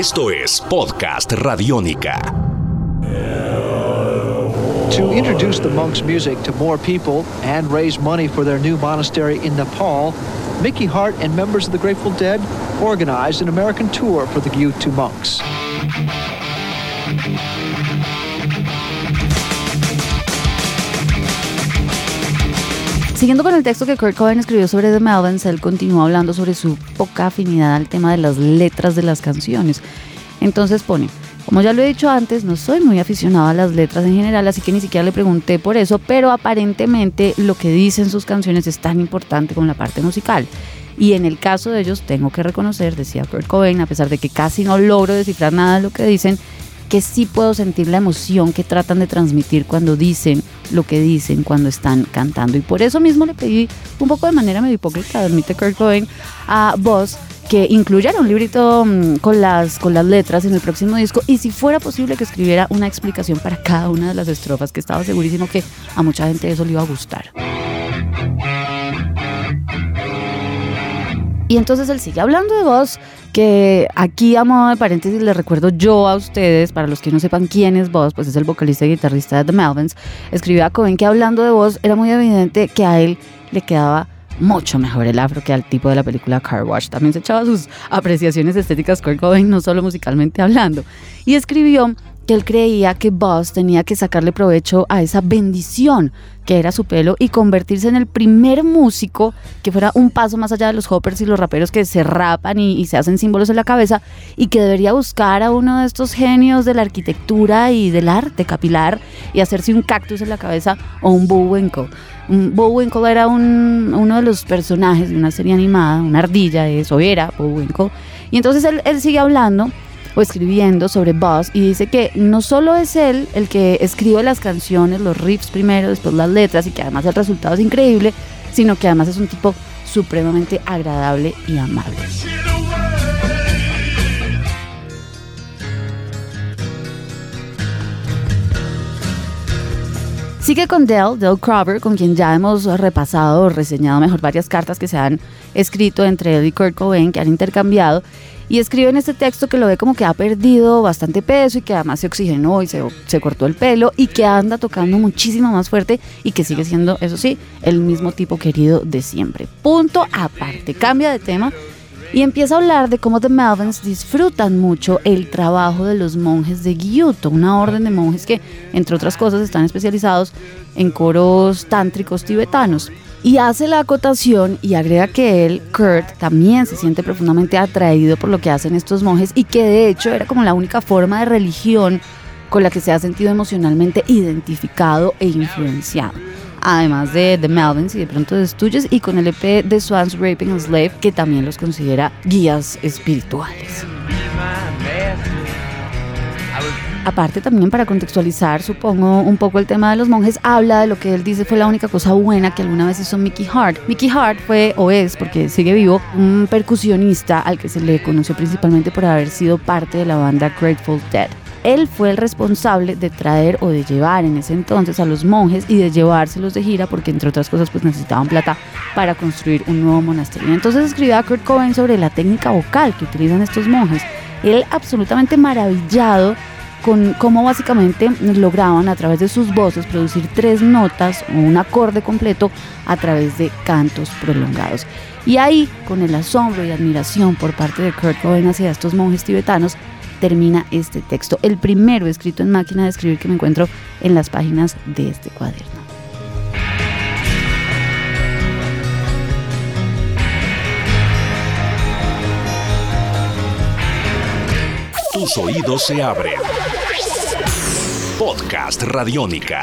Esto es Podcast Radiónica. To introduce the monks' music to more people and raise money for their new monastery in Nepal, Mickey Hart and members of the Grateful Dead organized an American tour for the U2 monks. Siguiendo con el texto que Kurt Cobain escribió sobre The Melvins, él continuó hablando sobre su poca afinidad al tema de las letras de las canciones. Entonces pone, como ya lo he dicho antes, no soy muy aficionado a las letras en general, así que ni siquiera le pregunté por eso, pero aparentemente lo que dicen sus canciones es tan importante como la parte musical. Y en el caso de ellos, tengo que reconocer, decía Kurt Cobain, a pesar de que casi no logro descifrar nada de lo que dicen, que sí puedo sentir la emoción que tratan de transmitir cuando dicen lo que dicen cuando están cantando. Y por eso mismo le pedí un poco de manera medio hipócrita, admite Kurt Cobain, a Boss que incluyera un librito mm, con las, con las letras en el próximo disco y si fuera posible que escribiera una explicación para cada una de las estrofas, que estaba segurísimo que a mucha gente eso le iba a gustar. Y entonces él sigue hablando de Boss, que aquí a modo de paréntesis les recuerdo yo a ustedes, para los que no sepan quién es Boss, pues es el vocalista y guitarrista de The Melvins, escribió a Cohen que hablando de Boss era muy evidente que a él le quedaba mucho mejor el afro que al tipo de la película Car Wash. También se echaba sus apreciaciones estéticas Kurt Cobain, no solo musicalmente hablando. Y escribió que él creía que Boss tenía que sacarle provecho a esa bendición que era su pelo y convertirse en el primer músico que fuera un paso más allá de los hoppers y los raperos que se rapan y, se hacen símbolos en la cabeza y que debería buscar a uno de estos genios de la arquitectura y del arte capilar y hacerse un cactus en la cabeza o un Bullwinkle. Un Bullwinkle era uno de los personajes de una serie animada, una ardilla, eso era Bullwinkle. Y entonces él sigue hablando o escribiendo sobre Buzz y dice que no solo es él el que escribe las canciones, los riffs primero, después las letras y que además el resultado es increíble, sino que además es un tipo supremamente agradable y amable. Sigue con Dell, Dell Crover, con quien ya hemos repasado o reseñado mejor varias cartas que se han escrito entre él y Kurt Cobain, que han intercambiado, y escribe en este texto que lo ve como que ha perdido bastante peso y que además se oxigenó y se, se cortó el pelo y que anda tocando muchísimo más fuerte y que sigue siendo, eso sí, el mismo tipo querido de siempre. Punto aparte, cambia de tema y empieza a hablar de cómo The Melvins disfrutan mucho el trabajo de los monjes de Gyuto, una orden de monjes que, entre otras cosas, están especializados en coros tántricos tibetanos. Y hace la acotación y agrega que él, Kurt, también se siente profundamente atraído por lo que hacen estos monjes y que de hecho era como la única forma de religión con la que se ha sentido emocionalmente identificado e influenciado. Además de The Melvins y de pronto de Stooges y con el EP de Swans Raping a Slave que también los considera guías espirituales. Aparte también para contextualizar, supongo, un poco el tema de los monjes, habla de lo que él dice fue la única cosa buena que alguna vez hizo Mickey Hart. Mickey Hart fue, o es, porque sigue vivo, un percusionista al que se le conoció principalmente por haber sido parte de la banda Grateful Dead. Él fue el responsable de traer o de llevar en ese entonces a los monjes y de llevárselos de gira porque entre otras cosas pues necesitaban plata para construir un nuevo monasterio. Entonces escribió a Kurt Cobain sobre la técnica vocal que utilizan estos monjes. Él absolutamente maravillado con cómo básicamente lograban a través de sus voces producir tres notas o un acorde completo a través de cantos prolongados. Y ahí, con el asombro y admiración por parte de Kurt Cobain hacia estos monjes tibetanos, termina este texto, el primero escrito en máquina de escribir que me encuentro en las páginas de este cuaderno. Tus oídos se abren. Podcast Radiónica.